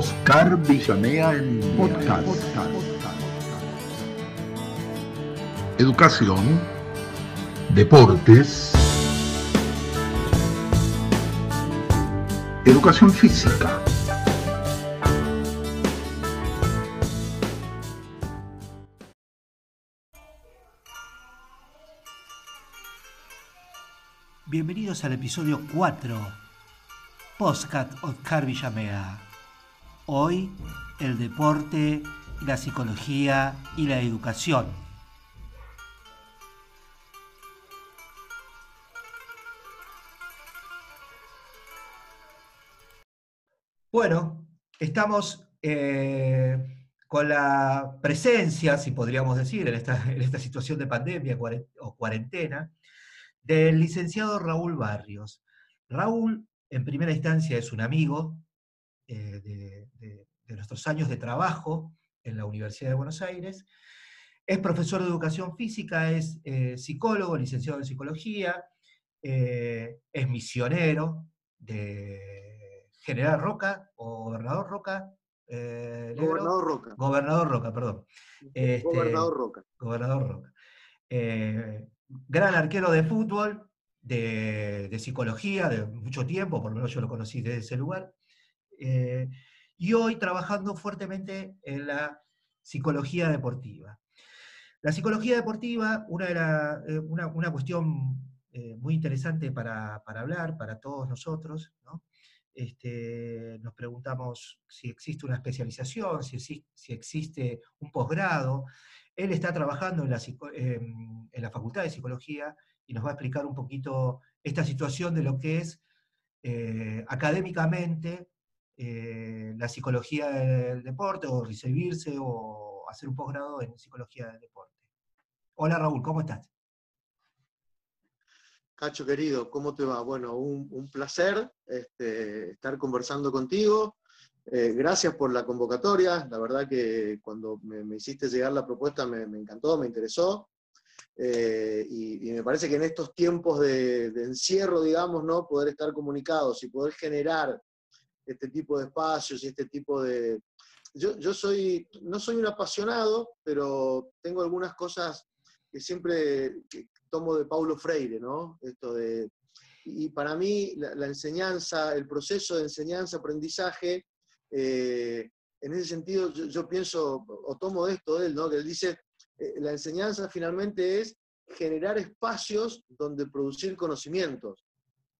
Oscar Villamea en podcast. Educación, deportes, educación física. Bienvenidos al episodio 4, Postcat Oscar Villamea. Hoy, el deporte, la psicología y la educación. Bueno, estamos eh, con la presencia, si podríamos decir, en esta, en esta situación de pandemia o cuarentena, del licenciado Raúl Barrios. Raúl, en primera instancia, es un amigo eh, de, nuestros años de trabajo en la Universidad de Buenos Aires. Es profesor de educación física, es eh, psicólogo, licenciado en psicología, eh, es misionero de General Roca o Gobernador Roca. gobernador Roca. Gobernador Roca, perdón. Este, gobernador Roca. Gobernador Roca gran arquero de fútbol, de, psicología, de mucho tiempo, por lo menos yo lo conocí desde ese lugar, eh, y hoy trabajando fuertemente en la psicología deportiva. La psicología deportiva, una, eh, una, cuestión eh, muy interesante para, hablar, para todos nosotros, este, nos preguntamos si existe una especialización, si, si existe un posgrado, él está trabajando en la, Facultad de Psicología y nos va a explicar un poquito esta situación de lo que es académicamente eh, la psicología del deporte, o recibirse o hacer un posgrado en psicología del deporte. Hola Raúl, ¿cómo estás? Cacho querido, ¿cómo te va? Bueno, un, placer este, estar conversando contigo. Eh, gracias por la convocatoria. La verdad que cuando me, hiciste llegar la propuesta me, encantó, me interesó. Eh, y, me parece que en estos tiempos de, encierro, digamos, ¿no? poder estar comunicados y poder generar este tipo de espacios y este tipo de... Yo, yo soy, no soy un apasionado, pero tengo algunas cosas que siempre tomo de Paulo Freire, ¿no? Esto de, y para mí la, la enseñanza, el proceso de enseñanza-aprendizaje eh, en ese sentido, yo, pienso, o tomo esto de él, ¿no? que él dice, eh, la enseñanza finalmente es generar espacios donde producir conocimientos.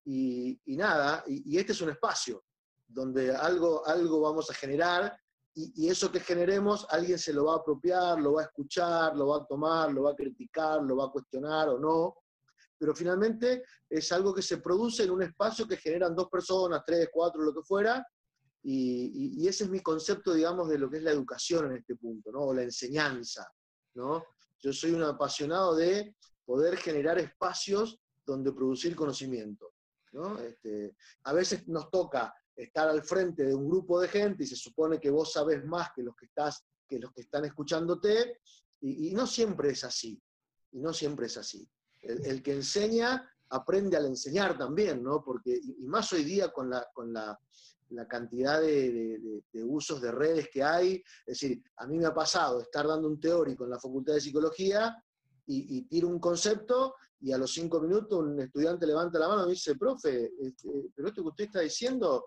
Y, nada, y, este es un espacio donde algo, algo vamos a generar y, eso que generemos alguien se lo va a apropiar, lo va a escuchar, lo va a tomar, lo va a criticar, lo va a cuestionar o no. Pero finalmente es algo que se produce en un espacio que generan dos personas, tres, cuatro, lo que fuera, y, ese es mi concepto, digamos, de lo que es la educación en este punto, ¿no? O la enseñanza, ¿no? Yo soy un apasionado de poder generar espacios donde producir conocimiento, ¿no? Este, a veces nos toca estar al frente de un grupo de gente y se supone que vos sabés más que los que, estás, que, los que están escuchándote, y, no siempre es así, y no siempre es así. El, que enseña aprende al enseñar también, ¿no? Porque, y, más hoy día con la, con la la cantidad de, usos de redes que hay. Es decir, a mí me ha pasado estar dando un teórico en la Facultad de Psicología y, tiro un concepto y a los cinco minutos un estudiante levanta la mano y dice, profe, este, pero esto que usted está diciendo,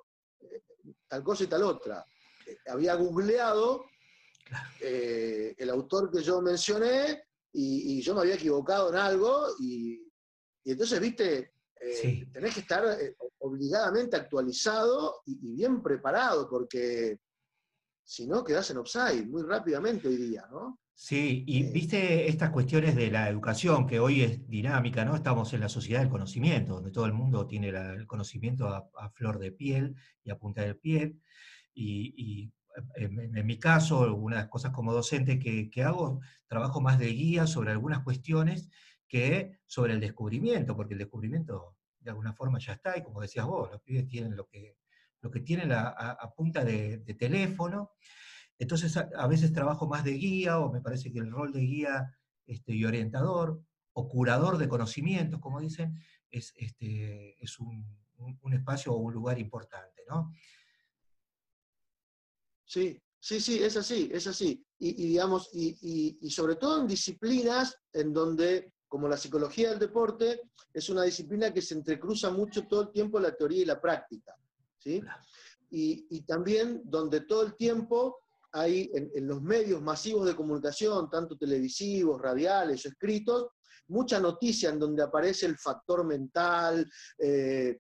tal cosa y tal otra. Eh, había googleado eh, el autor que yo mencioné y, yo me había equivocado en algo y, y entonces, viste, eh, tenés que estar obligadamente actualizado y, bien preparado, porque si no, quedás en offside muy rápidamente hoy día, ¿no? Sí, y viste estas cuestiones de la educación, que hoy es dinámica, ¿no? Estamos en la sociedad del conocimiento, donde todo el mundo tiene el conocimiento a, flor de piel y a punta de piel, y, en, mi caso, una de las cosas como docente que, que hago, trabajo más de guía sobre algunas cuestiones que sobre el descubrimiento, porque el descubrimiento de alguna forma ya está, y como decías vos, los pibes tienen lo que, lo que tienen a, punta de, teléfono, entonces a, veces trabajo más de guía, o me parece que el rol de guía este, y orientador, o curador de conocimientos, como dicen, es, este, es un, espacio o un lugar importante, ¿no? Sí, sí, sí, es así, es así. Y, digamos, y, sobre todo en disciplinas en donde, como la psicología del deporte, es una disciplina que se entrecruza mucho todo el tiempo la teoría y la práctica. ¿sí? Y, también donde todo el tiempo hay en, los medios masivos de comunicación, tanto televisivos, radiales o escritos, mucha noticia en donde aparece el factor mental, eh,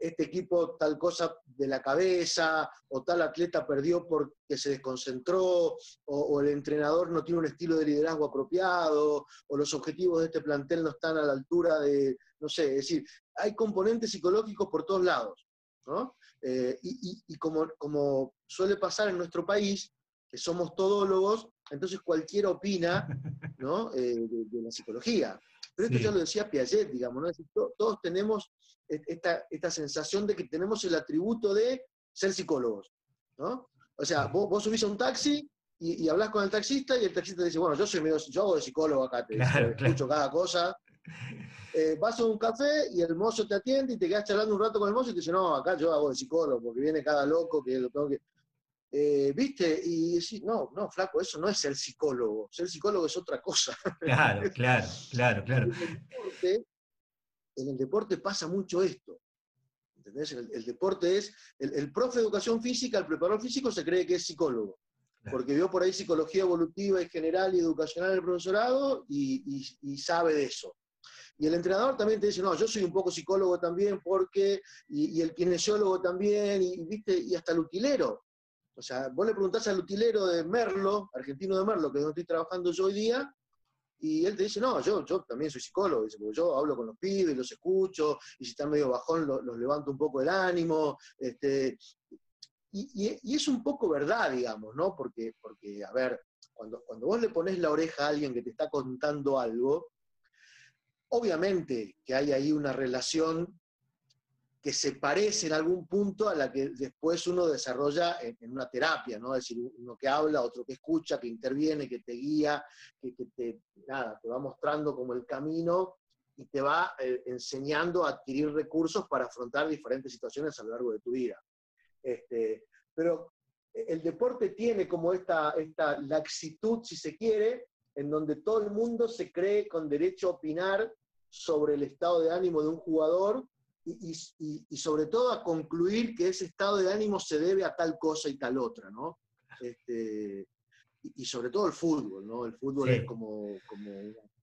este equipo tal cosa de la cabeza, o tal atleta perdió porque se desconcentró, o, el entrenador no tiene un estilo de liderazgo apropiado, o los objetivos de este plantel no están a la altura de, no sé, es decir, hay componentes psicológicos por todos lados. ¿no? Eh, y, como, como suele pasar en nuestro país, que somos todólogos, entonces cualquiera opina ¿no? Eh, de, la psicología. Pero esto ya lo decía Piaget, digamos, ¿no? todos tenemos esta, esta sensación de que tenemos el atributo de ser psicólogos, ¿no? O sea, vos, vos subís a un taxi y, y, hablas con el taxista y el taxista dice, bueno, yo soy medio, yo hago de psicólogo acá, te escucho cada cosa. Eh, vas a un café y el mozo te atiende y te quedas charlando un rato con el mozo y te dice, no, acá yo hago de psicólogo, porque viene cada loco que lo tengo que... Eh, ¿Viste? Y decís, no, no, flaco, eso no es ser psicólogo. Ser psicólogo es otra cosa. Claro, claro, claro, claro en el deporte pasa mucho esto. ¿Entendés? El, deporte es, el, profe de educación física, el preparador físico se cree que es psicólogo, porque vio por ahí psicología evolutiva y general y educacional en el profesorado y, sabe de eso. Y el entrenador también te dice, no, yo soy un poco psicólogo también porque, y, el kinesiólogo también, y, ¿viste? y hasta el utilero. O sea, vos le preguntás al utilero de Merlo, argentino de Merlo, que es donde estoy trabajando yo hoy día, y él te dice, no, yo, yo también soy psicólogo, dice, porque yo hablo con los pibes, los escucho, y si están medio bajón los, levanto un poco el ánimo. Este, y, es un poco verdad, digamos, ¿no? Porque, porque a ver, cuando, cuando vos le pones la oreja a alguien que te está contando algo, obviamente que hay ahí una relación que se parece en algún punto a la que después uno desarrolla en, una terapia, ¿no? Es decir, uno que habla, otro que escucha, que interviene, que te guía, que, te, nada, te va mostrando como el camino y te va eh, enseñando a adquirir recursos para afrontar diferentes situaciones a lo largo de tu vida. Este, pero el deporte tiene como esta, esta laxitud, si se quiere, en donde todo el mundo se cree con derecho a opinar sobre el estado de ánimo de un jugador y, sobre todo a concluir que ese estado de ánimo se debe a tal cosa y tal otra, ¿no? Este, y, sobre todo el fútbol, ¿no? El fútbol es como, como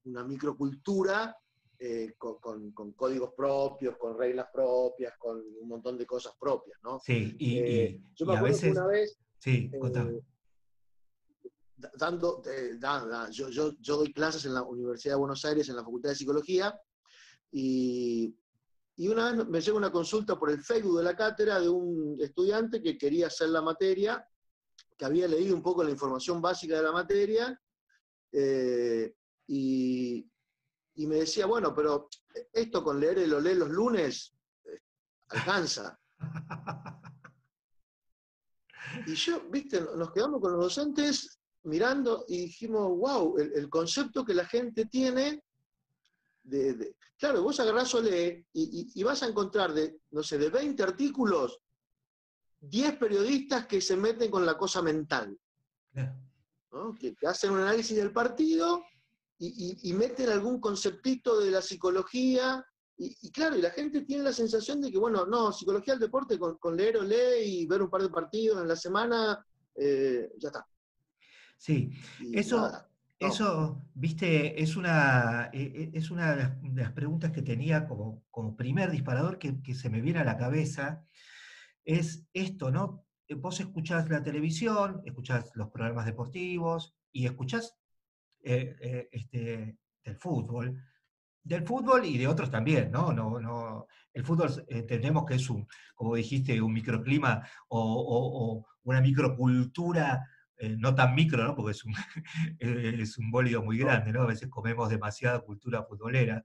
una microcultura eh, con, con, códigos propios, con reglas propias, con un montón de cosas propias, ¿no? Sí, y, eh, yo me acuerdo que una vez... Sí, eh, Dando, yo, yo, yo doy clases en la Universidad de Buenos Aires, en la Facultad de Psicología, y y una vez me llega una consulta por el Facebook de la cátedra de un estudiante que quería hacer la materia, que había leído un poco la información básica de la materia, eh, y, me decía, bueno, pero esto con leer el olé los lunes eh, alcanza. Y yo, viste, nos quedamos con los docentes mirando y dijimos, wow, el concepto que la gente tiene claro, vos agarrás Olé y, y, vas a encontrar de, no sé, de 20 artículos, 10 periodistas que se meten con la cosa mental. Que, hacen un análisis del partido y, meten algún conceptito de la psicología. Y, claro, y la gente tiene la sensación de que, bueno, no, psicología del deporte con, leer Olé y ver un par de partidos en la semana, eh, ya está. Sí, eso, eso, viste, es una, e, e, es una de las, preguntas que tenía como, como primer disparador que, se me viene a la cabeza. Es esto, ¿no? Eh, vos escuchás la televisión, escuchás los programas deportivos y escuchás eh, eh, este, del fútbol, del fútbol y de otros también, ¿no? no, no el fútbol entendemos que es un, como dijiste, un microclima o una microcultura eh, no tan micro, ¿no? porque es un, es un bólido muy grande, ¿no? a veces comemos demasiada cultura futbolera.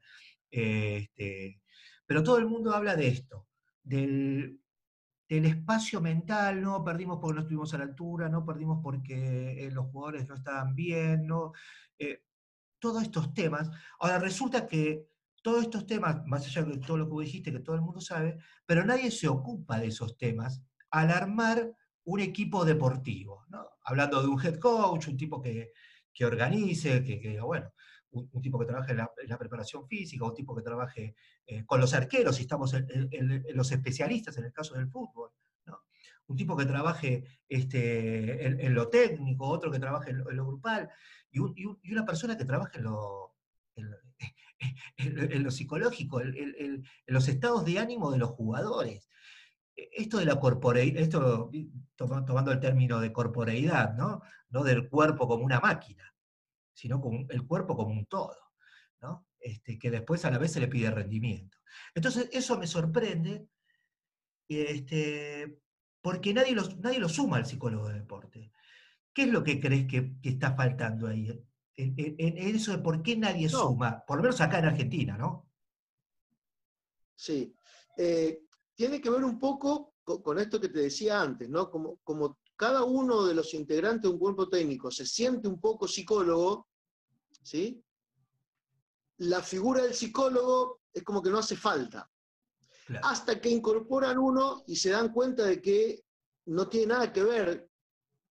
Este, pero todo el mundo habla de esto, del, espacio mental, no perdimos porque no estuvimos a la altura, no perdimos porque eh, los jugadores no estaban bien, no, eh, todos estos temas. Ahora resulta que todos estos temas, más allá de todo lo que vos dijiste, que todo el mundo sabe, pero nadie se ocupa de esos temas al armar un equipo deportivo, ¿no? Hablando de un head coach, un tipo que, que organice, que, bueno, un, tipo que trabaje en la, preparación física, un tipo que trabaje eh, con los arqueros, si estamos en, los especialistas en el caso del fútbol, ¿no? un tipo que trabaje este, en, lo técnico, otro que trabaje en lo, lo grupal, y, un, una persona que trabaje en lo, en, lo psicológico, en, los estados de ánimo de los jugadores. Esto de la corporeidad, esto tomando el término de corporeidad, ¿no? no del cuerpo como una máquina, sino como el cuerpo como un todo, ¿no? este, que después a la vez se le pide rendimiento. Entonces, eso me sorprende, este, porque nadie lo, nadie lo suma al psicólogo de deporte. ¿Qué es lo que crees que, que está faltando ahí? En, en, en, eso de por qué nadie no. suma, por lo menos acá en Argentina, ¿no? Sí. Eh, tiene que ver un poco con, con, esto que te decía antes, ¿no? Como, como cada uno de los integrantes de un cuerpo técnico se siente un poco psicólogo, ¿sí? La figura del psicólogo es como que no hace falta. Claro. Hasta que incorporan uno y se dan cuenta de que no tiene nada que ver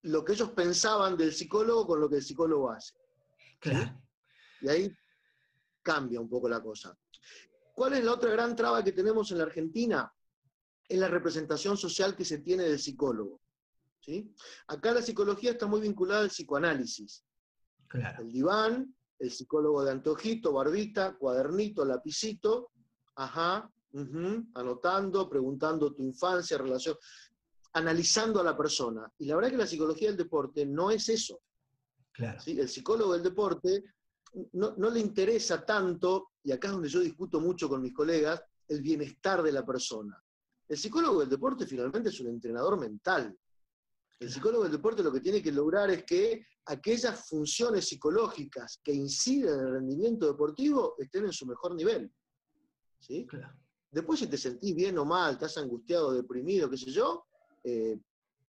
lo que ellos pensaban del psicólogo con lo que el psicólogo hace. Claro. ¿sí? Y ahí cambia un poco la cosa. ¿Cuál es la otra gran traba que tenemos en la Argentina? Es la representación social que se tiene del psicólogo. ¿sí? Acá la psicología está muy vinculada al psicoanálisis. Claro. El diván, el psicólogo de antojito, barbita, cuadernito, lapicito, ajá, uh -huh, anotando, preguntando tu infancia, relación, analizando a la persona. Y la verdad es que la psicología del deporte no es eso. Claro. ¿sí? El psicólogo del deporte no, no, le interesa tanto, y acá es donde yo discuto mucho con mis colegas, el bienestar de la persona. El psicólogo del deporte finalmente es un entrenador mental. El psicólogo del deporte lo que tiene que lograr es que aquellas funciones psicológicas que inciden en el rendimiento deportivo estén en su mejor nivel. ¿sí? Claro. Después si te sentís bien o mal, estás angustiado, deprimido, qué sé yo, eh,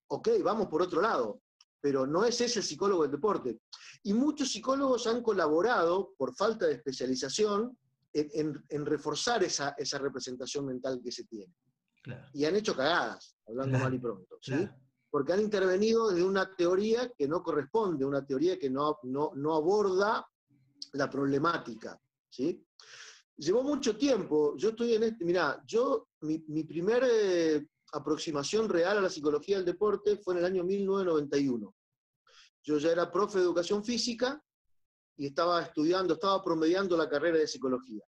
ok, vamos por otro lado pero no es ese el psicólogo del deporte. Y muchos psicólogos han colaborado, por falta de especialización, en, en, en reforzar esa, esa, representación mental que se tiene. Claro. Y han hecho cagadas, hablando claro. mal y pronto. ¿sí? Claro. Porque han intervenido desde una teoría que no corresponde, una teoría que no, no, no aborda la problemática. ¿sí? Llevó mucho tiempo, yo estoy en este, mira, yo, mi, mi primer eh, aproximación real a la psicología del deporte fue en el año 1991. Yo ya era profe de educación física y estaba estudiando, estaba promediando la carrera de psicología.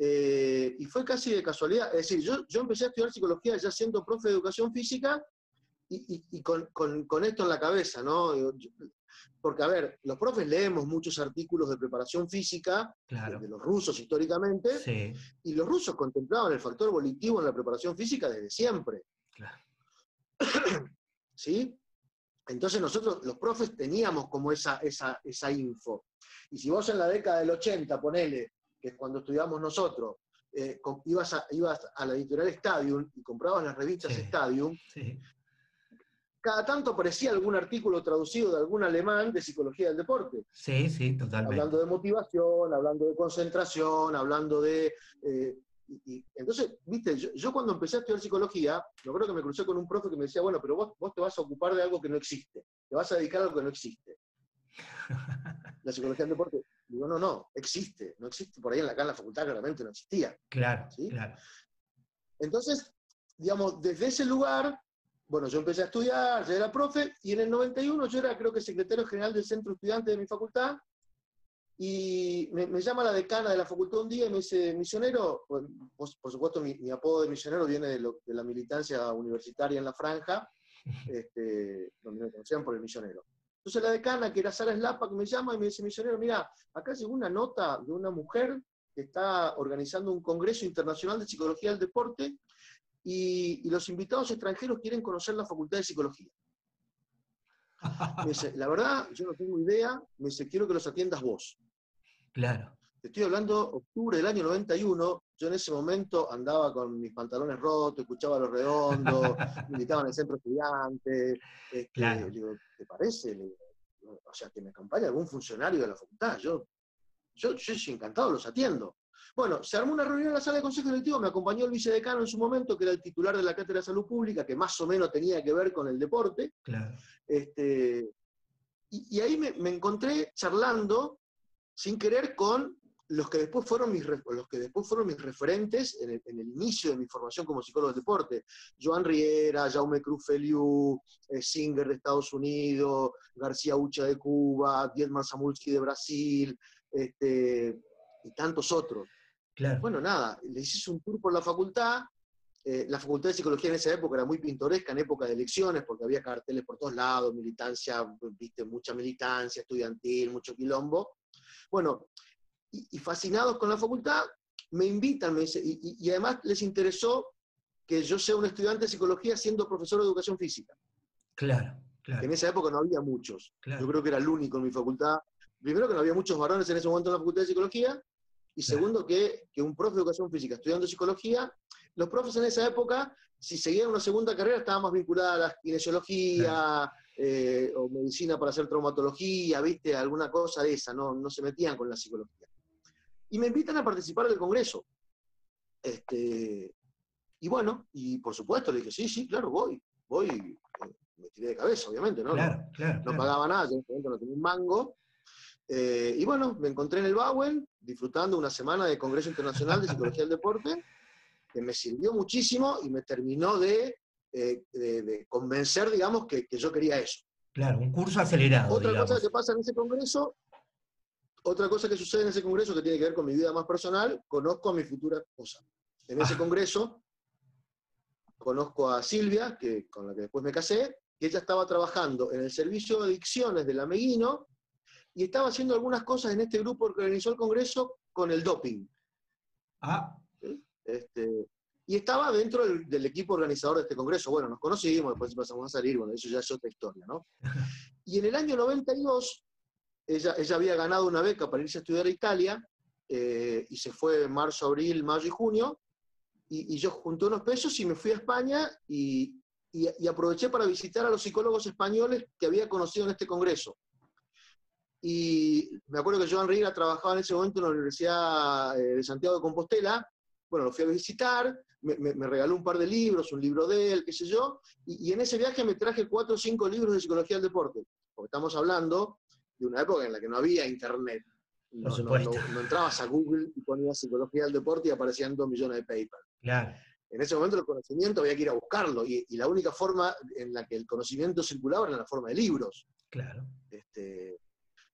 Eh, y fue casi de casualidad, es decir, yo, yo, empecé a estudiar psicología ya siendo profe de educación física y, y, y con, con, con, esto en la cabeza, ¿no? Porque, a ver, los profes leemos muchos artículos de preparación física, claro. de los rusos históricamente, sí. y los rusos contemplaban el factor volitivo en la preparación física desde siempre. Claro. ¿Sí? Entonces nosotros, los profes, teníamos como esa, esa, esa info. Y si vos en la década del 80, ponele, que cuando estudiamos nosotros, eh, ibas, a, ibas a la editorial Stadium y comprabas las revistas sí. Stadium, sí cada tanto aparecía algún artículo traducido de algún alemán de psicología del deporte. Sí, sí, totalmente. Hablando de motivación, hablando de concentración, hablando de... Eh, y, y, entonces, viste, yo, yo, cuando empecé a estudiar psicología, yo creo que me crucé con un profe que me decía, bueno, pero vos, vos te vas a ocupar de algo que no existe, te vas a dedicar a algo que no existe. la psicología del deporte. Digo, no, no, existe, no existe. Por ahí en la, acá en la facultad claramente no existía. Claro, ¿sí? claro. Entonces, digamos, desde ese lugar bueno, yo empecé a estudiar, ya era profe, y en el 91 yo era creo que secretario general del centro estudiante de mi facultad, y me, me llama la decana de la facultad un día y me dice, misionero, por, por, supuesto mi, mi, apodo de misionero viene de, lo, de, la militancia universitaria en la franja, este, donde me conocían por el misionero. Entonces la decana, que era Sara Slapa, que me llama y me dice, misionero, mira, acá llegó una nota de una mujer que está organizando un congreso internacional de psicología del deporte y, y, los invitados extranjeros quieren conocer la Facultad de Psicología. Me dice, la verdad, yo no tengo idea, me dice, quiero que los atiendas vos. Claro. Te estoy hablando octubre del año 91, yo en ese momento andaba con mis pantalones rotos, escuchaba los redondos, me invitaban al centro estudiante. Este, claro. Digo, ¿te parece? Digo, o sea, que me acompañe algún funcionario de la facultad. Yo, yo, yo encantado, los atiendo. Bueno, se armó una reunión en la sala de consejo directivo, me acompañó el vicedecano en su momento, que era el titular de la Cátedra de Salud Pública, que más o menos tenía que ver con el deporte. Claro. Este, y, y ahí me, me encontré charlando, sin querer, con los que después fueron mis, los que después fueron mis referentes en el, en el inicio de mi formación como psicólogo del deporte. Joan Riera, Jaume Cruz Feliu, eh, Singer de Estados Unidos, García Ucha de Cuba, Dietmar Samulski de Brasil, este, y tantos otros. Claro. Bueno, nada, les hice un tour por la facultad. Eh, la facultad de psicología en esa época era muy pintoresca, en época de elecciones, porque había carteles por todos lados, militancia, viste, mucha militancia estudiantil, mucho quilombo. Bueno, y, y fascinados con la facultad, me invitan, me dice, y, además les interesó que yo sea un estudiante de psicología siendo profesor de educación física. Claro, que En claro, esa época no había muchos. claro. Yo creo que era el único en mi facultad. Primero que no había muchos varones en ese momento en la facultad de psicología, y Claro. segundo que, que un profe de educación física estudiando psicología, los profes en esa época, si seguían una segunda carrera, estaban más vinculadas a la kinesiología eh, o medicina para hacer traumatología, viste, alguna cosa de esa, no, no se metían con la psicología. Y me invitan a participar del congreso. Este, y bueno, y por supuesto le dije, sí, sí, claro, voy, voy, eh, me tiré de cabeza, obviamente, ¿no? Claro, claro. no claro. pagaba nada, yo en ese momento no tenía un mango. Eh, y bueno, me encontré en el Bauer disfrutando una semana de Congreso Internacional de Psicología del Deporte, que me sirvió muchísimo y me terminó de, eh, de- de convencer, digamos, que, que yo quería eso. Claro, un curso acelerado, Otra digamos. cosa que pasa en ese congreso, otra cosa que sucede en ese congreso que tiene que ver con mi vida más personal, conozco a mi futura esposa. En ese Ah. congreso conozco a Silvia, que, con la que después me casé, que ella estaba trabajando en el servicio de adicciones del Ameguino y estaba haciendo algunas cosas en este grupo que organizó el congreso con el doping. Ah, Este, y estaba dentro del, del equipo organizador de este congreso. Bueno, nos conocimos, después pasamos a salir, bueno, eso ya es otra historia, ¿no? Y en el año 92, ella, había ganado una beca para irse a estudiar a Italia, eh, y se fue en marzo, abril, mayo y junio, y, yo junté unos pesos y me fui a España y, aproveché para visitar a los psicólogos españoles que había conocido en este congreso. Y me acuerdo que Joan Riera trabajaba en ese momento en la Universidad eh, de Santiago de Compostela, bueno, lo fui a visitar, me, me- regaló un par de libros, un libro de él, qué sé yo, y en ese viaje me traje cuatro o cinco libros de psicología del deporte, porque estamos hablando de una época en la que no había internet. No, Por no- supuesto. no- no entrabas a Google y ponías psicología del deporte y aparecían dos millones de papers. claro. En ese momento el conocimiento había que ir a buscarlo, y, y la única forma en la que el conocimiento circulaba era en la forma de libros. Claro. Este,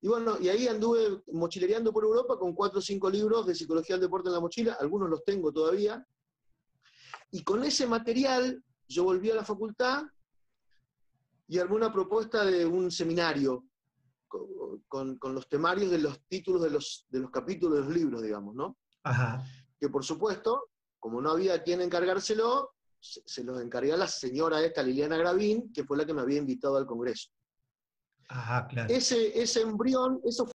y bueno, y ahí anduve mochilereando por Europa con cuatro o cinco libros de psicología del deporte en la mochila, algunos los tengo todavía. Y con ese material yo volví a la facultad y armé una propuesta de un seminario con, con los temarios de los títulos de los, de los capítulos de los libros, digamos, ¿no? Ajá. Que por supuesto, como no había quien encargárselo, se, se los encargué a la señora esta, Liliana Gravín, que fue la que me había invitado al Congreso Ajá, claro. ese, ese embrión, eso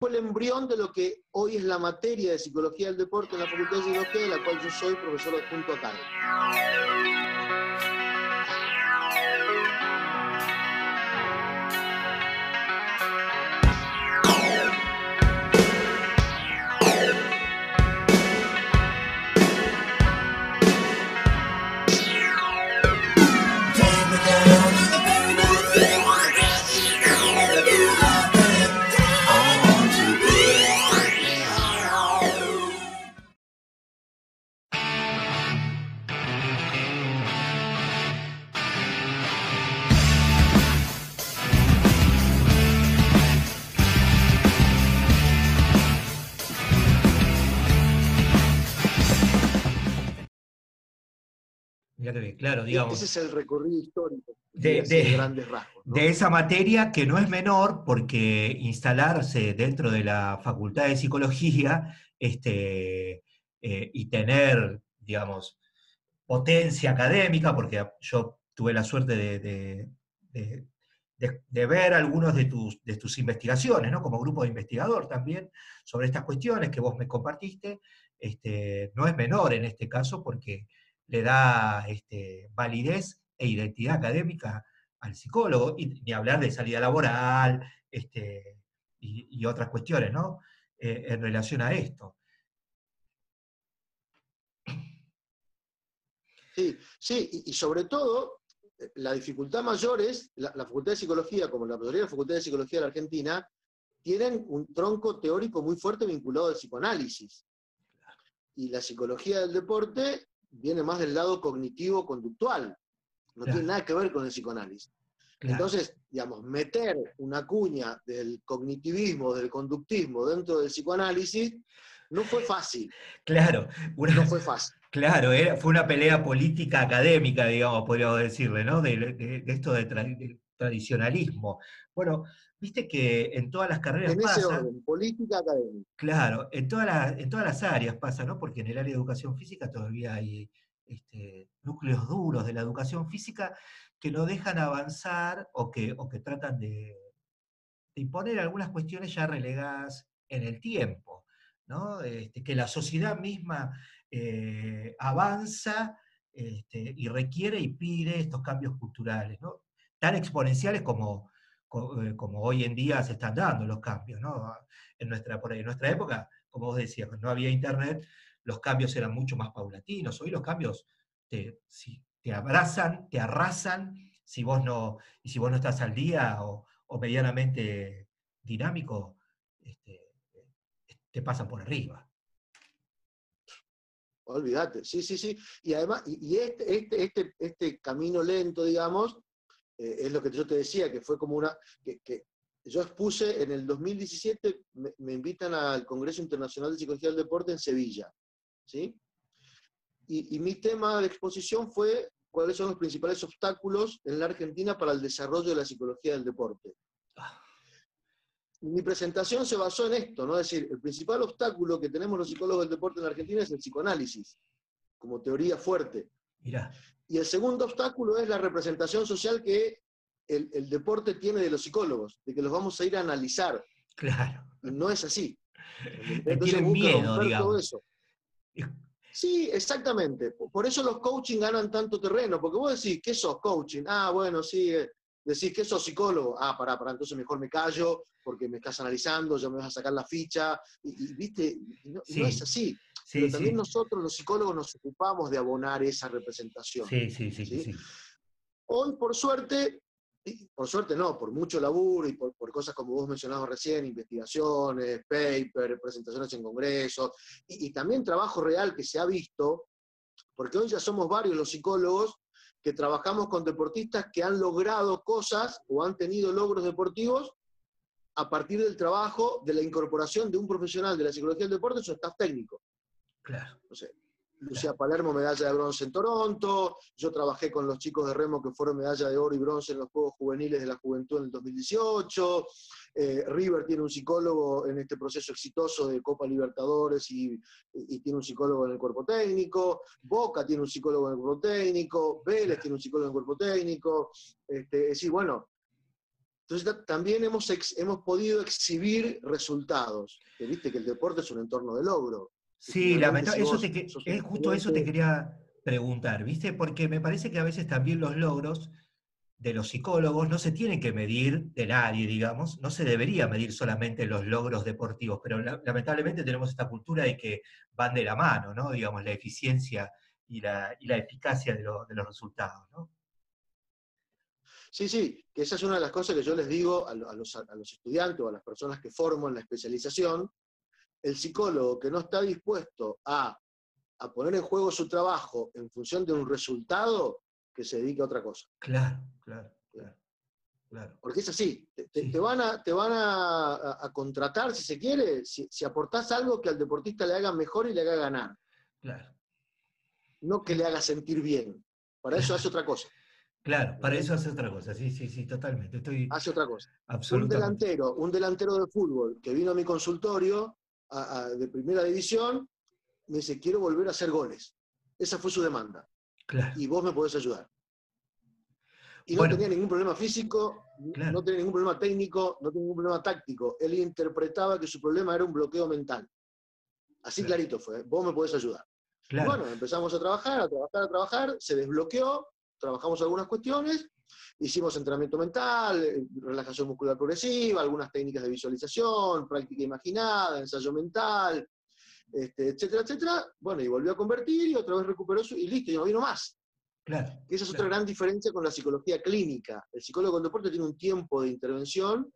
fue el embrión de lo que hoy es la materia de psicología del deporte en la Facultad de Psicología, de la cual yo soy profesor adjunto a cargo. Claro, digamos. Ese es el recorrido histórico De- de de- grandes rasgos. ¿no? de esa materia que no es menor porque instalarse dentro de la Facultad de Psicología este, eh, y tener, digamos, potencia académica, porque yo tuve la suerte de, de- de- de- de ver algunos de tus, de tus investigaciones, ¿no? como grupo de investigador también, sobre estas cuestiones que vos me compartiste, este, no es menor en este caso porque le da este, validez e identidad académica al psicólogo, y, ni hablar de salida laboral este, y, otras cuestiones, ¿no? Eh, en relación a esto. Sí, sí, y, sobre todo, eh, la dificultad mayor es, la, la, Facultad de Psicología, como la mayoría de las facultades de Psicología de la Argentina, tienen un tronco teórico muy fuerte vinculado al psicoanálisis. Y la psicología del deporte viene más del lado cognitivo-conductual. No Claro. tiene nada que ver con el psicoanálisis. Claro. Entonces, digamos, meter una cuña del cognitivismo, del conductismo dentro del psicoanálisis, no fue fácil. Claro, una- No fue fácil. Claro, era- fue una pelea política académica, digamos, podríamos decirle, ¿no? De, de- de esto de tradicionalismo. Bueno, viste que en todas las carreras En ese pasa, orden, política académica. claro, en, todas las- en todas las áreas pasa, ¿no? Porque en el área de educación física todavía hay este, núcleos duros de la educación física que no dejan avanzar o que, o que tratan de, de imponer algunas cuestiones ya relegadas en el tiempo, ¿no? Este, que la sociedad misma eh, avanza este, y requiere y pide estos cambios culturales, ¿no? Tan exponenciales como, co- eh, como hoy en día se están dando los cambios. ¿no? En, nuestra, por en nuestra época, como vos decías, no había internet, los cambios eran mucho más paulatinos. Hoy los cambios te, te abrazan, te arrasan, si vos no, y si vos no estás al día o, medianamente dinámico, este, te pasan por arriba. Olvídate, sí, sí, sí. Y además, y este, este, este, este camino lento, digamos, eh, es lo que yo te decía, que fue como una. Que, que yo expuse en el 2017, me, me invitan al Congreso Internacional de Psicología del Deporte en Sevilla. ¿sí? Y, y mi tema de exposición fue cuáles son los principales obstáculos en la Argentina para el desarrollo de la psicología del deporte. Mi presentación se basó en esto, ¿no? Es decir, el principal obstáculo que tenemos los psicólogos del deporte en la Argentina es el psicoanálisis, como teoría fuerte. Mirá, Y el segundo obstáculo es la representación social que el, el deporte tiene de los psicólogos, de que los vamos a ir a analizar. claro. Y no es así. Le tienen miedo, romper todo digamos. eso. Sí, exactamente. Por eso los coaching ganan tanto terreno, porque vos decís, ¿qué sos coaching? Ah, bueno, sí. eh, Decís, ¿qué sos psicólogo? Ah, pará, pará, entonces mejor me callo porque me estás analizando, ya me vas a sacar la ficha. Y, y, viste, y no, es así. Sí, Pero sí. también nosotros, los psicólogos, nos ocupamos de abonar esa representación. Sí, sí, sí. Hoy, por suerte, por suerte no, por mucho laburo y por, por cosas como vos mencionabas recién, investigaciones, papers, presentaciones en congresos, y, y también trabajo real que se ha visto, porque hoy ya somos varios los psicólogos que trabajamos con deportistas que han logrado cosas o han tenido logros deportivos a partir del trabajo de la incorporación de un profesional de la psicología del deporte en su staff técnico. Claro. No sé, Lucía Palermo, medalla de bronce en Toronto. Yo trabajé con los chicos de remo que fueron medalla de oro y bronce en los Juegos Juveniles de la Juventud en el 2018. Eh, River tiene un psicólogo en este proceso exitoso de Copa Libertadores y, y tiene un psicólogo en el cuerpo técnico. Boca tiene un psicólogo en el cuerpo técnico. Vélez tiene un psicólogo en el cuerpo técnico. Este, es decir, bueno, entonces ta- también hemos, ex- hemos podido exhibir resultados. Que Viste que el deporte es un entorno de logro. Sí, finalmente, lamenta- si eso vos te que- sos es justo eso te quería preguntar, ¿viste? Porque me parece que a veces también los logros de los psicólogos no se tienen que medir de nadie, digamos, no se debería medir solamente los logros deportivos, pero la- lamentablemente tenemos esta cultura de que van de la mano, ¿no? Digamos, la eficiencia y la, y la eficacia de, lo- de los resultados, ¿no? Sí, sí, que esa es una de las cosas que yo les digo a, lo- a los, a los estudiantes o a las personas que forman la especialización. El psicólogo que no está dispuesto a, a poner en juego su trabajo en función de un resultado, que se dedique a otra cosa. Claro, claro, claro, claro. Porque es así, te, te- Sí. te van, a, te van a, contratar, si se quiere, si, si aportás algo que al deportista le haga mejor y le haga ganar, Claro, no que le haga sentir bien. Para eso hace otra cosa, claro, para eso hace otra cosa, sí, sí, sí, totalmente, estoy hace otra cosa. Un delantero, un delantero de fútbol que vino a mi consultorio a- a- de primera división, me dice, quiero volver a hacer goles. Esa fue su demanda. Claro, Y vos me podés ayudar. Y no Bueno. tenía ningún problema físico, Claro. no tenía ningún problema técnico, no tenía ningún problema táctico. Él interpretaba que su problema era un bloqueo mental. Así Claro. clarito fue, vos me podés ayudar. Bueno, empezamos a trabajar, a trabajar, a trabajar, se desbloqueó, trabajamos algunas cuestiones, hicimos entrenamiento mental, eh, relajación muscular progresiva, algunas técnicas de visualización, práctica imaginada, ensayo mental, este, etcétera, etcétera. Bueno, y volvió a convertir y otra vez recuperó su, y listo, y no vino más. Claro. Esa es otra claro. gran diferencia con la psicología clínica. El psicólogo con deporte tiene un tiempo de intervención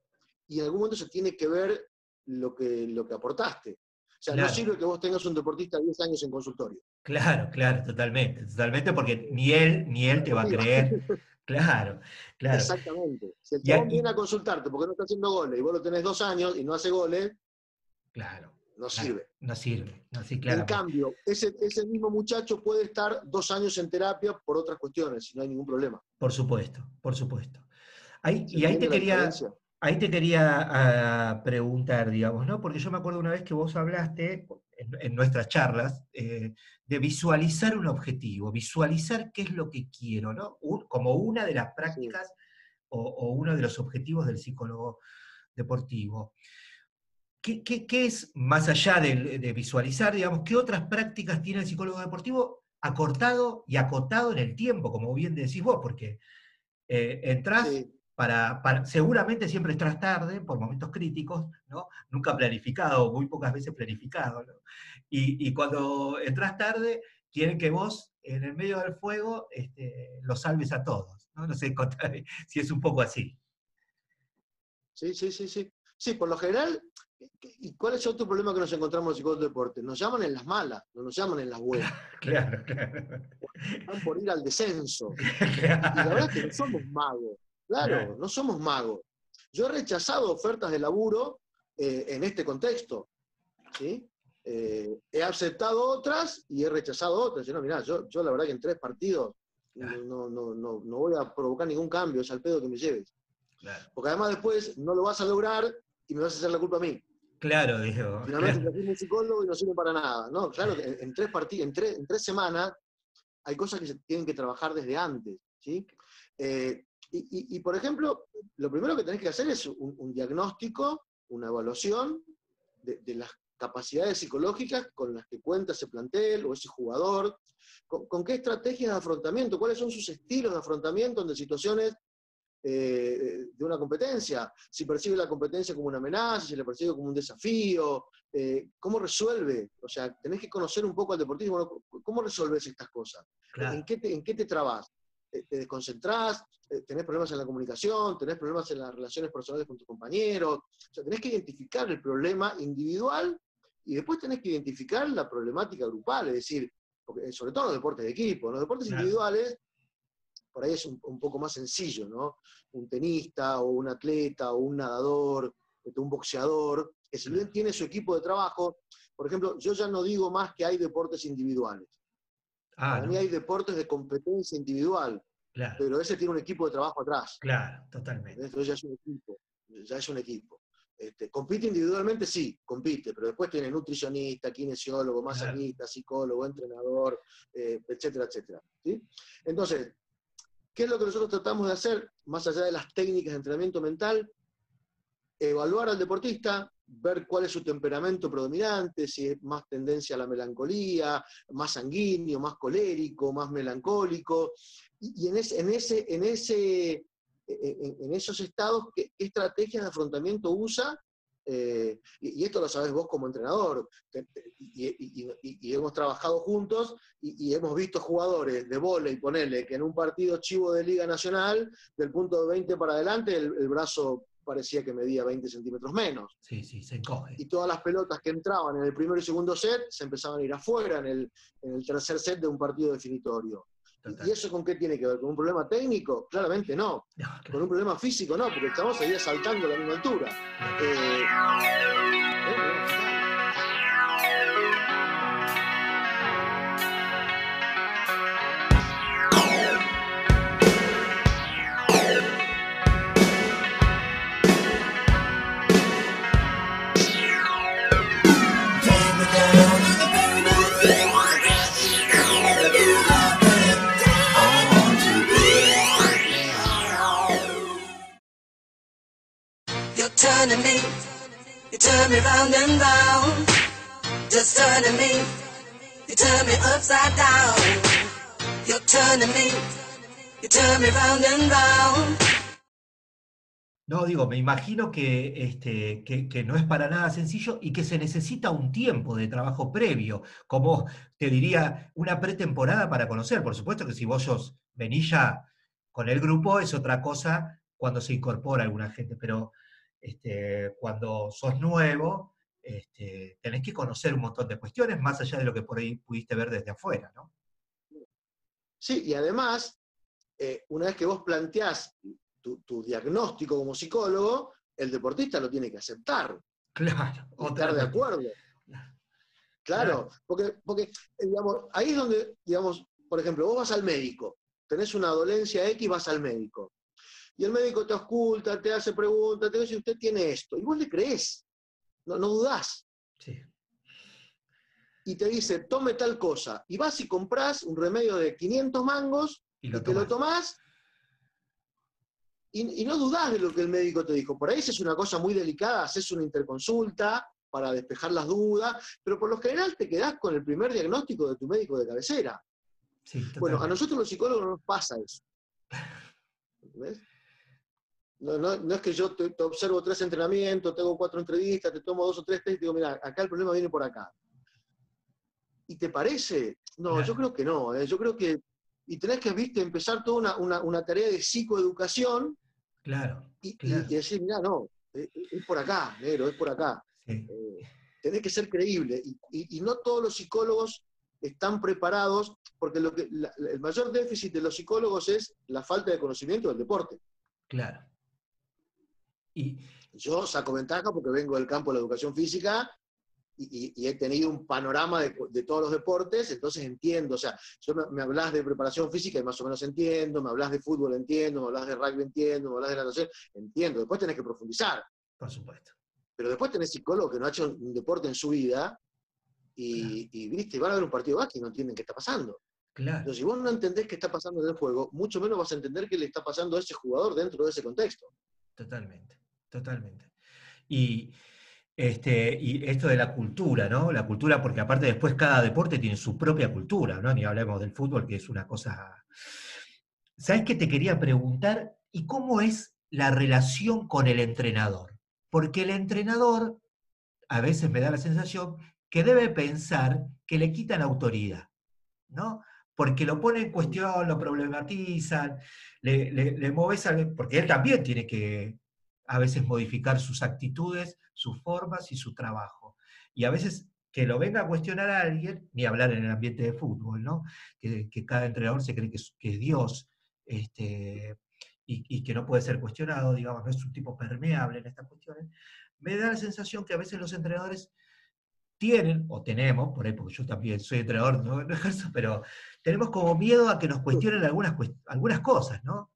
y en algún momento se tiene que ver lo que, lo que aportaste. O sea, Claro. no sirve que vos tengas un deportista 10 años en consultorio. Claro, claro, totalmente, totalmente, porque ni él, ni él te va a creer. Claro, claro. Exactamente. Si el chabón viene a consultarte porque no está haciendo goles y vos lo tenés dos años y no hace goles, Claro, no sirve. No sirve, no, sí, En claro. cambio, ese, ese mismo muchacho puede estar dos años en terapia por otras cuestiones y no hay ningún problema. Por supuesto, por supuesto. Ahí- ¿Se y ahí te quería, diferencia? Ahí te quería ah, preguntar, digamos, ¿no? Porque yo me acuerdo una vez que vos hablaste en, en nuestras charlas eh, de visualizar un objetivo, visualizar qué es lo que quiero, ¿no? Un- como una de las prácticas o, o uno de los objetivos del psicólogo deportivo. ¿Qué, qué- qué es, más allá de, de visualizar, digamos, qué otras prácticas tiene el psicólogo deportivo acortado y acotado en el tiempo, como bien decís vos? Porque eh, entrás Sí, para, para- seguramente siempre entras tarde por momentos críticos, ¿no? Nunca planificado, muy pocas veces planificado, ¿no? Y, y cuando entras tarde, quieren que vos, en el medio del fuego, este, los salves a todos, ¿no? No sé si es un poco así. sí, sí, sí, sí. Sí, por lo general, ¿y cuál es otro problema que nos encontramos en psicólogos de deporte? Nos llaman en las malas, no nos llaman en las buenas. Claro, claro. Están por ir al descenso. Y la verdad es que no somos magos. Claro, no somos magos. Yo he rechazado ofertas de laburo eh, en este contexto. ¿sí? Eh, he aceptado otras y he rechazado otras. Yo, no, mirá, yo, yo la verdad que en tres partidos no, no, no, no, no voy a provocar ningún cambio, es al pedo que me lleves. Claro, Porque además después no lo vas a lograr y me vas a hacer la culpa a mí. claro, digo. Finalmente claro. fuiste un psicólogo y no sirve para nada. No, claro, en tres partidos, en tres, en tres semanas, hay cosas que se tienen que trabajar desde antes. ¿sí? Eh, y, y- y, por ejemplo, lo primero que tenés que hacer es un, un diagnóstico, una evaluación de, de las capacidades psicológicas con las que cuenta ese plantel o ese jugador, con, con qué estrategias de afrontamiento, cuáles son sus estilos de afrontamiento ante situaciones eh, de una competencia, si percibe la competencia como una amenaza, si la percibe como un desafío, eh, cómo resuelve, o sea, tenés que conocer un poco al deportismo, bueno, ¿cómo resolves estas cosas? Claro, ¿En qué te, en qué te trabas? ¿Te, desconcentrás? Eh, ¿Tenés problemas en la comunicación? ¿Tenés problemas en las relaciones personales con tus compañeros? O sea, tenés que identificar el problema individual y después tenés que identificar la problemática grupal, es decir, porque, sobre todo en los deportes de equipo, los deportes Claro. individuales por ahí es un, un poco más sencillo, ¿no? Un tenista o un atleta o un nadador, este, un boxeador, que si bien tiene su equipo de trabajo, por ejemplo, yo ya no digo más que hay deportes individuales. Ah, Para mí no, hay deportes de competencia individual, claro, pero ese tiene un equipo de trabajo atrás. claro, totalmente. Entonces ya es un equipo, ya es un equipo. Este, compite individualmente, sí, compite, pero después tiene nutricionista, kinesiólogo, masajista, psicólogo, entrenador, eh, etcétera, etcétera. ¿sí? Entonces, ¿qué es lo que nosotros tratamos de hacer, más allá de las técnicas de entrenamiento mental? Evaluar al deportista, ver cuál es su temperamento predominante, si es más tendencia a la melancolía, más sanguíneo, más colérico, más melancólico, y, en ese, en ese, en ese en, esos estados, ¿qué, estrategias de afrontamiento usa? Eh, y, esto lo sabes vos como entrenador, y, hemos trabajado juntos y, hemos visto jugadores de volei, ponele, que en un partido chivo de Liga Nacional, del punto de 20 para adelante, el, el brazo parecía que medía 20 centímetros menos. Sí, sí, se encoge. Y todas las pelotas que entraban en el primero y segundo set se empezaban a ir afuera en el, en el tercer set de un partido definitorio. Total. ¿Y eso con qué tiene que ver? ¿Con un problema técnico? Claramente no. no claro. Con un problema físico no, porque el chabón seguía saltando a la misma altura. Eh, turning me, you turn me round and round. Just turning me, you turn me upside down. You're turning me, you turn me round and round. No, digo, me imagino que, este, que no es para nada sencillo y que se necesita un tiempo de trabajo previo, como te diría, una pretemporada para conocer. Por supuesto que si vos sos, venís ya con el grupo es otra cosa cuando se incorpora alguna gente, pero este, cuando sos nuevo, este, tenés que conocer un montón de cuestiones, más allá de lo que por ahí pudiste ver desde afuera, ¿no? Sí, y además, eh, una vez que vos planteás tu, tu diagnóstico como psicólogo, el deportista lo tiene que aceptar, Claro, otra estar de acuerdo. Claro, porque, porque eh, digamos, ahí es donde, digamos, por ejemplo, vos vas al médico, tenés una dolencia X, vas al médico. Y el médico te oculta, te hace preguntas, te dice, usted tiene esto. Y vos le crees, no, no dudás. Sí, Y te dice, tome tal cosa. Y vas y comprás un remedio de 500 mangos y y lo te lo tomás. y, y no dudás de lo que el médico te dijo. Por ahí es una cosa muy delicada, haces una interconsulta para despejar las dudas, pero por lo general te quedás con el primer diagnóstico de tu médico de cabecera. Sí, Bueno, a nosotros los psicólogos no nos pasa eso. ¿Ves? No, no- no es que yo te, te observo tres entrenamientos, te hago cuatro entrevistas, te tomo dos o tres test y digo, mira, acá el problema viene por acá. ¿Y te parece? No, Claro. yo creo que no. ¿eh? Yo creo que. Y tenés que, viste, empezar toda una, una- una tarea de psicoeducación Claro, y, y- Claro. y decir, mira, no, es, es por acá, negro, es por acá. sí, Eh, tenés que ser creíble. Y, y- y no todos los psicólogos están preparados, porque lo que, la- el mayor déficit de los psicólogos es la falta de conocimiento del deporte. claro. Y, Yo saco ventaja porque vengo del campo de la educación física y, y- y he tenido un panorama de, de todos los deportes, entonces entiendo. O sea, yo me, me hablas de preparación física y más o menos entiendo, me hablas de fútbol entiendo, me hablas de rugby entiendo, me hablas de natación, entiendo. Después tenés que profundizar. por supuesto. Pero después tenés psicólogos que no ha hecho un deporte en su vida y, y, viste, van a ver un partido de básquet y no entienden qué está pasando. Claro, Entonces, si vos no entendés qué está pasando en el juego, mucho menos vas a entender qué le está pasando a ese jugador dentro de ese contexto. totalmente, totalmente. Y, este, y esto de la cultura, ¿no? La cultura, porque aparte después cada deporte tiene su propia cultura, ¿no? Ni hablemos del fútbol, que es una cosa... ¿Sabes qué te quería preguntar? ¿Y cómo es la relación con el entrenador? Porque el entrenador, a veces me da la sensación, que debe pensar que le quitan autoridad, ¿no? Porque lo pone en cuestión, lo problematizan, le, le, le porque él también tiene que a veces modificar sus actitudes, sus formas y su trabajo. Y a veces que lo venga a cuestionar a alguien, ni hablar en el ambiente de fútbol, ¿no? Que, cada entrenador se cree que es, Dios este, y, que no puede ser cuestionado, digamos, no es un tipo permeable en estas cuestiones. Me da la sensación que a veces los entrenadores tienen, o tenemos, por ahí porque yo también soy entrenador, no, pero tenemos como miedo a que nos cuestionen algunas, algunas cosas, ¿no?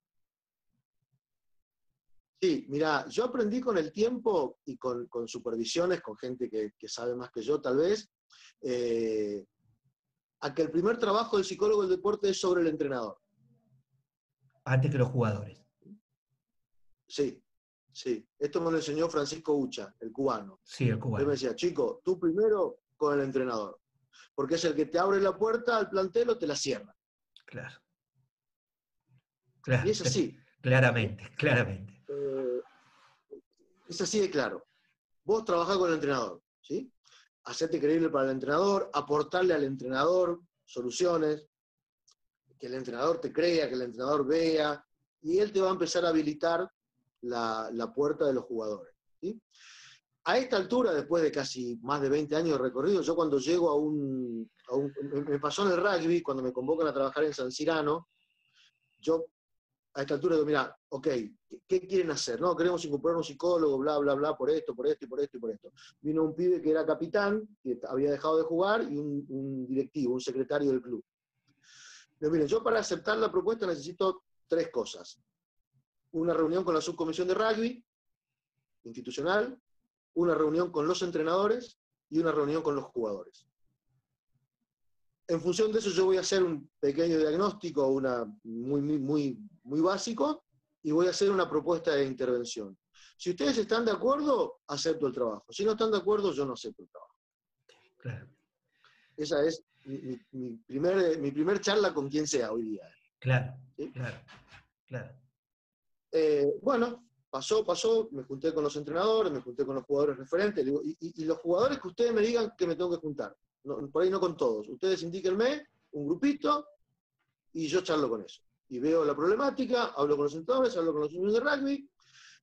Sí, mira, yo aprendí con el tiempo y con, con supervisiones, con gente que, que sabe más que yo tal vez, eh, a que el primer trabajo del psicólogo del deporte es sobre el entrenador. Antes que los jugadores. Sí, sí. Esto me lo enseñó Francisco Ucha, el cubano. Sí, el Él me cubano. decía, chico, tú primero con el entrenador, porque es el que te abre la puerta al plantel o te la cierra. Claro. Claro, Y es así. Claramente, claramente. Es así de claro. Vos trabajás con el entrenador, ¿sí? Hacerte creíble para el entrenador, aportarle al entrenador soluciones, que el entrenador te crea, que el entrenador vea, y él te va a empezar a habilitar la, la puerta de los jugadores. ¿sí? A esta altura, después de casi más de 20 años de recorrido, yo cuando llego a un, a un- me pasó en el rugby, cuando me convocan a trabajar en San Cirano, yo a esta altura digo, mira, ok, ¿qué, quieren hacer? No, queremos incorporar un psicólogo, bla, bla, bla, por esto, por esto y por esto y por esto. Vino un pibe que era capitán, que había dejado de jugar, y un, un directivo, un secretario del club. Digo, miren, yo para aceptar la propuesta necesito tres cosas. Una reunión con la subcomisión de rugby institucional, una reunión con los entrenadores y una reunión con los jugadores. En función de eso yo voy a hacer un pequeño diagnóstico, una muy, muy, muy, muy básico, y voy a hacer una propuesta de intervención. Si ustedes están de acuerdo, acepto el trabajo. Si no están de acuerdo, yo no acepto el trabajo. Claro, Esa es mi, mi- mi primer, mi primer charla con quien sea hoy día. claro, ¿Sí? claro, claro. Eh, bueno, pasó, pasó, me junté con los entrenadores, me junté con los jugadores referentes, y- y los jugadores que ustedes me digan que me tengo que juntar. No, por ahí no con todos. Ustedes indíquenme un grupito y yo charlo con eso. Y veo la problemática, hablo con los entrenadores, hablo con los niños de rugby,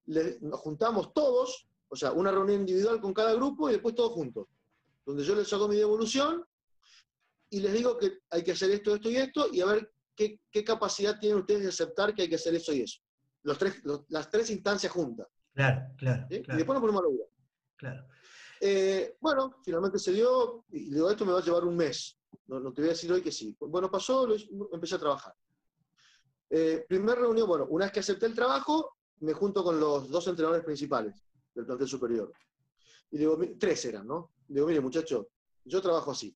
le- nos juntamos todos, o sea, una reunión individual con cada grupo y después todos juntos, donde yo les hago mi devolución y les digo que hay que hacer esto, esto y esto, y a ver qué, qué capacidad tienen ustedes de aceptar que hay que hacer eso y eso. Los tres, los- las tres instancias juntas. Claro, claro, ¿sí? Y claro, después nos ponemos a laburar. claro. Eh, bueno, finalmente se dio, y digo, esto me va a llevar un mes. No, no te voy a decir hoy que sí. Bueno, pasó, lo empecé a trabajar. Eh, primer reunión, bueno, una vez que acepté el trabajo, me junto con los dos entrenadores principales del plantel superior. Y digo, tres eran, ¿no? Digo, mire, muchacho, yo trabajo así.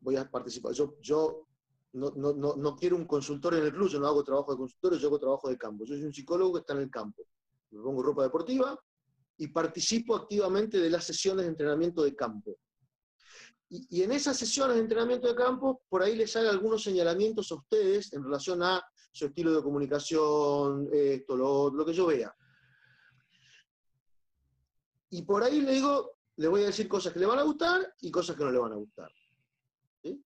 Voy a participar. Yo, yo no, no, no, no quiero un consultor en el club, yo no hago trabajo de consultorio, yo hago trabajo de campo. Yo soy un psicólogo que está en el campo. Me pongo ropa deportiva, y participo activamente de las sesiones de entrenamiento de campo. Y, y en esas sesiones de entrenamiento de campo, por ahí les hago algunos señalamientos a ustedes en relación a su estilo de comunicación, esto, lo, lo que yo vea. Y por ahí le digo, le voy a decir cosas que le van a gustar y cosas que no le van a gustar. ¿sí?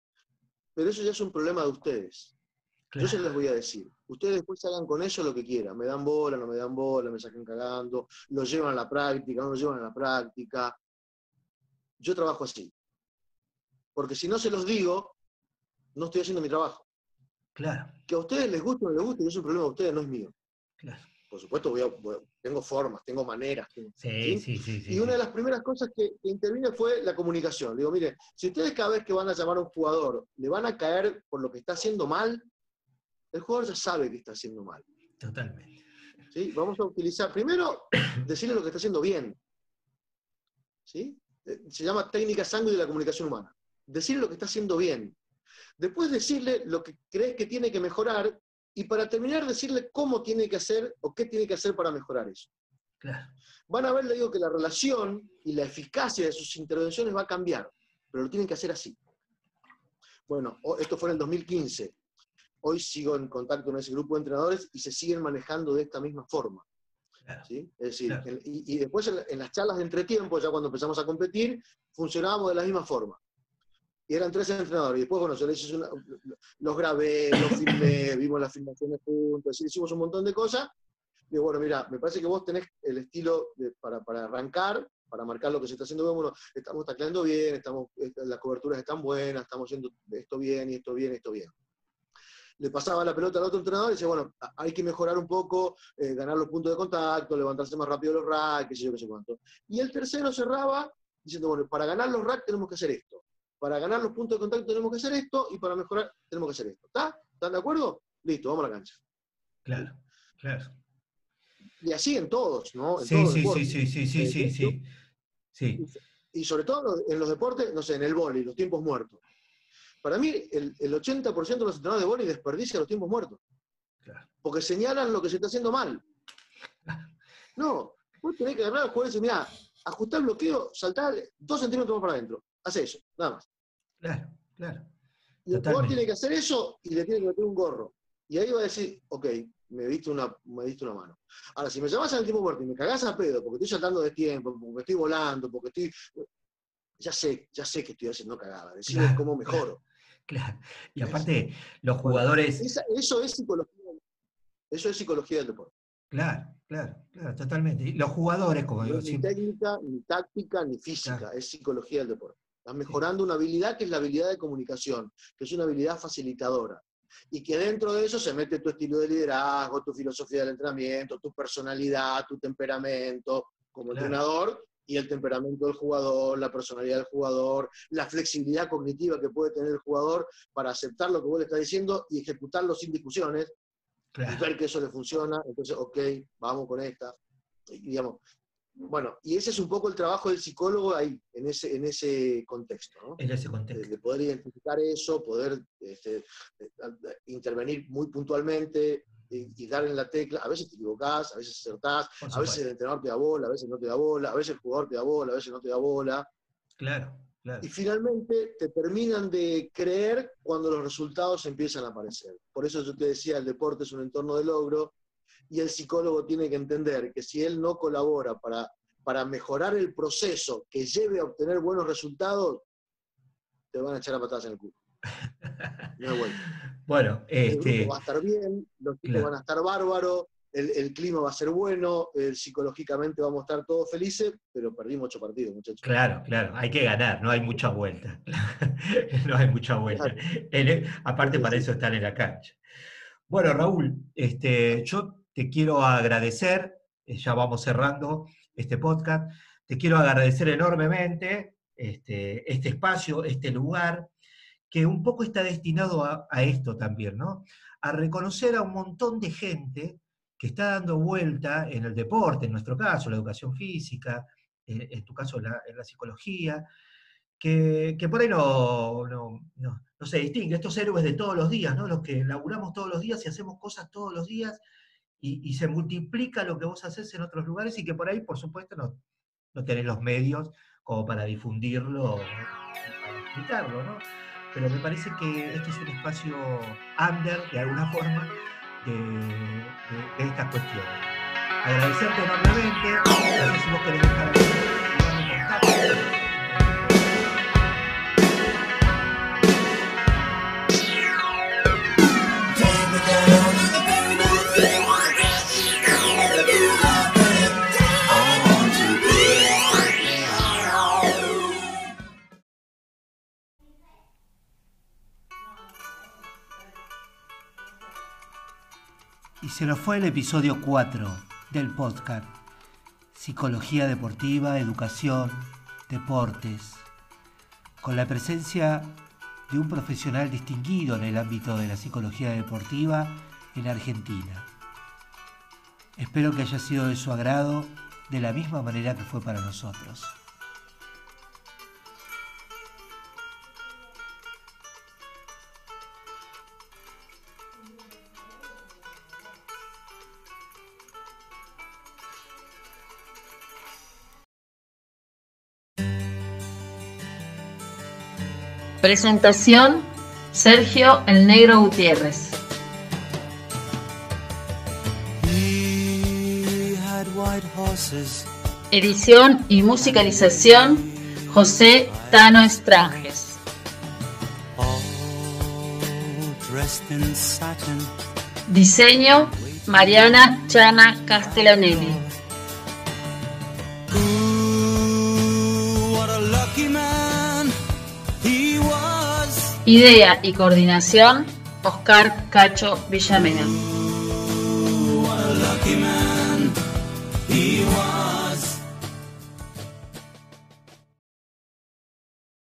Pero eso ya es un problema de ustedes. Yo se les voy a decir. Ustedes después hagan con eso lo que quieran. Me dan bola, no me dan bola, me saquen cagando, lo llevan a la práctica, no lo llevan a la práctica. Yo trabajo así. Porque si no se los digo, no estoy haciendo mi trabajo. Claro, Que a ustedes les guste o no les guste, es un problema de ustedes, no es mío. claro. Por supuesto, voy a- voy a- tengo formas, tengo maneras. tengo- Sí, sí, sí, y una de las primeras cosas que, que intervine fue la comunicación. Le digo, mire, si ustedes cada vez que van a llamar a un jugador le van a caer por lo que está haciendo mal, el jugador ya sabe que está haciendo mal. Totalmente. ¿sí? Vamos a utilizar, primero, decirle lo que está haciendo bien. ¿sí? Eh, Se llama técnica sangue de la comunicación humana. Decirle lo que está haciendo bien. Después decirle lo que crees que tiene que mejorar y para terminar decirle cómo tiene que hacer o qué tiene que hacer para mejorar eso. Claro, Van a ver, le digo, que la relación y la eficacia de sus intervenciones va a cambiar, pero lo tienen que hacer así. Bueno, esto fue en el 2015. Hoy sigo en contacto con ese grupo de entrenadores y se siguen manejando de esta misma forma. claro. ¿sí? Es decir, Claro. en- y, y después en, en las charlas de entretiempo, ya cuando empezamos a competir, funcionábamos de la misma forma. Y eran tres entrenadores. Y después, bueno, yo les hice una- los grabé, los filmé, vimos las filmaciones juntos, hicimos un montón de cosas. Digo, bueno, mira, me parece que vos tenés el estilo de- para, para arrancar, para marcar lo que se está haciendo. Bueno, estamos tacleando bien, estamos, eh, las coberturas están buenas, estamos haciendo esto bien, y esto bien, y esto bien. Le pasaba la pelota al otro entrenador y decía, bueno, hay que mejorar un poco, eh, ganar los puntos de contacto, levantarse más rápido los racks, qué sé yo, qué sé cuánto. Y el tercero cerraba diciendo, bueno, para ganar los racks tenemos que hacer esto. Para ganar los puntos de contacto tenemos que hacer esto y para mejorar tenemos que hacer esto. ¿Está? ¿Están de acuerdo? Listo, vamos a la cancha. Claro, claro. Y así en todos, ¿no? En Sí, todos sí, sí, sí, sí, sí, sí, sí. Sí, Y sobre todo en los deportes, no sé, en el vóley, los tiempos muertos. Para mí, el, el 80% de los entrenadores de vóley desperdician los tiempos muertos. claro. Porque señalan lo que se está haciendo mal. No, vos tenés que agarrar al jugador y decir, mira, ajustar el bloqueo, saltar dos centímetros más para adentro. Hace eso, nada más. Claro, claro. Y el jugador tiene que hacer eso y le tiene que meter un gorro. Y ahí va a decir, ok, me diste una, me diste una mano. Ahora, si me llamas al tiempo muerto y me cagás a pedo porque estoy saltando de tiempo, porque estoy volando, porque estoy. Ya sé, ya sé que estoy haciendo cagada. Decime Claro, cómo mejoro. Claro. Y aparte, los jugadores. Esa- eso es psicología. Eso es psicología del deporte. Claro, claro, claro, totalmente. Y los jugadores, como No digo es ni siempre. técnica, ni táctica, ni física. Claro. Es psicología del deporte. Estás mejorando una habilidad que es la habilidad de comunicación, que es una habilidad facilitadora. Y que dentro de eso se mete tu estilo de liderazgo, tu filosofía del entrenamiento, tu personalidad, tu temperamento como Claro. entrenador y el temperamento del jugador, la personalidad del jugador, la flexibilidad cognitiva que puede tener el jugador para aceptar lo que vos le estás diciendo y ejecutarlo sin discusiones y Claro, ver que eso le funciona, entonces, ok, vamos con esta. Y, digamos, bueno, y ese es un poco el trabajo del psicólogo ahí, en ese, en ese contexto, ¿no? en ese De, contexto. de poder identificar eso, poder este, eh, intervenir muy puntualmente y, y dar en la tecla. A veces te equivocás, a veces acertás, a veces el entrenador te da bola, a veces no te da bola, a veces el jugador te da bola, a veces no te da bola. Claro, claro. Y finalmente te terminan de creer cuando los resultados empiezan a aparecer. Por eso yo te decía, el deporte es un entorno de logro y el psicólogo tiene que entender que si él no colabora para, para mejorar el proceso que lleve a obtener buenos resultados, te van a echar a patadas en el culo. Bueno, El este, grupo va a estar bien, los chicos Claro. van a estar bárbaros, el, el clima va a ser bueno, psicológicamente vamos a estar todos felices, pero perdimos ocho partidos, muchachos. claro, claro, hay que ganar, no hay mucha vuelta. no hay mucha vuelta. El- aparte para eso están en la cancha. Bueno, Raúl, este, yo te quiero agradecer, eh, ya vamos cerrando este podcast, te quiero agradecer enormemente este, este espacio, este lugar, que un poco está destinado a, esto también, ¿no? A reconocer a un montón de gente que está dando vuelta en el deporte, en nuestro caso, la educación física, en, en tu caso en la psicología, que, por ahí no, se distingue, estos héroes de todos los días, ¿no? los que laburamos todos los días y hacemos cosas todos los días y, y se multiplica lo que vos haces en otros lugares y que por ahí, por supuesto, no, no tenés los medios como para difundirlo, para explicarlo, ¿no? Pero me parece que este es un espacio under, de alguna forma, de, estas cuestiones. Agradecerte enormemente, vos. Se nos fue el episodio 4 del podcast. Psicología deportiva, educación, deportes. Con la presencia de un profesional distinguido en el ámbito de la psicología deportiva en Argentina. Espero que haya sido de su agrado de la misma manera que fue para nosotros. Presentación, Sergio El Negro Gutiérrez. Edición y musicalización, José Tano Estranges. Diseño, Mariana Chana Castellanelli. Idea y coordinación, Oscar Cacho Villamena.